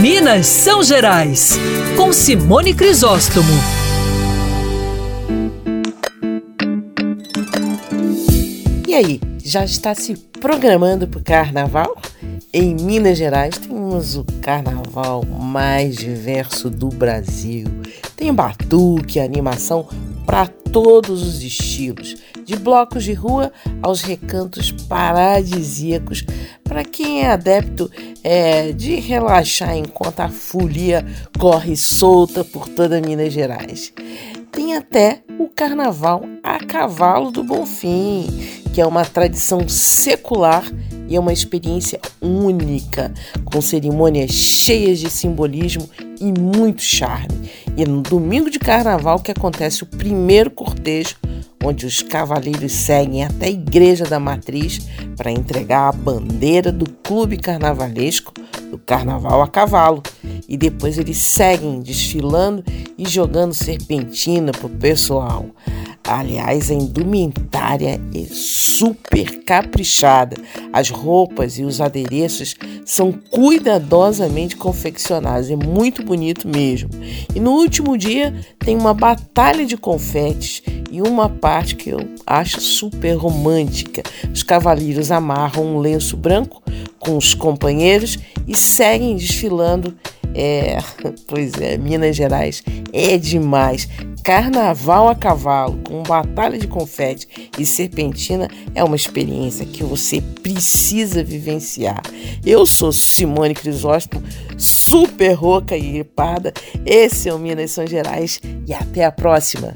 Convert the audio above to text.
Minas São Gerais, com Simone Crisóstomo. E aí, já está se programando para o carnaval? Em Minas Gerais temos o carnaval mais diverso do Brasil. Tem batuque, animação para todos os estilos, de blocos de rua aos recantos paradisíacos, para quem é adepto é, de relaxar enquanto a folia corre solta por toda Minas Gerais. Tem até o Carnaval a Cavalo do Bonfim, que é uma tradição secular e é uma experiência única, com cerimônias cheias de simbolismo e muito charme. E é no domingo de carnaval que acontece o primeiro cortejo, onde os cavaleiros seguem até a Igreja da Matriz para entregar a bandeira do clube carnavalesco do Carnaval a Cavalo. E depois eles seguem desfilando e jogando serpentina pro pessoal. Aliás, a indumentária é super caprichada. As roupas e os adereços são cuidadosamente confeccionados. É muito bonito mesmo. E no último dia tem uma batalha de confetes e uma parte que eu acho super romântica. Os cavaleiros amarram um lenço branco com os companheiros e seguem desfilando é, pois é, Minas Gerais é demais. Carnaval a cavalo, com batalha de confete e serpentina é uma experiência que você precisa vivenciar. Eu sou Simone Crisóstomo, super rouca e gripada. Esse é o Minas São Gerais e até a próxima.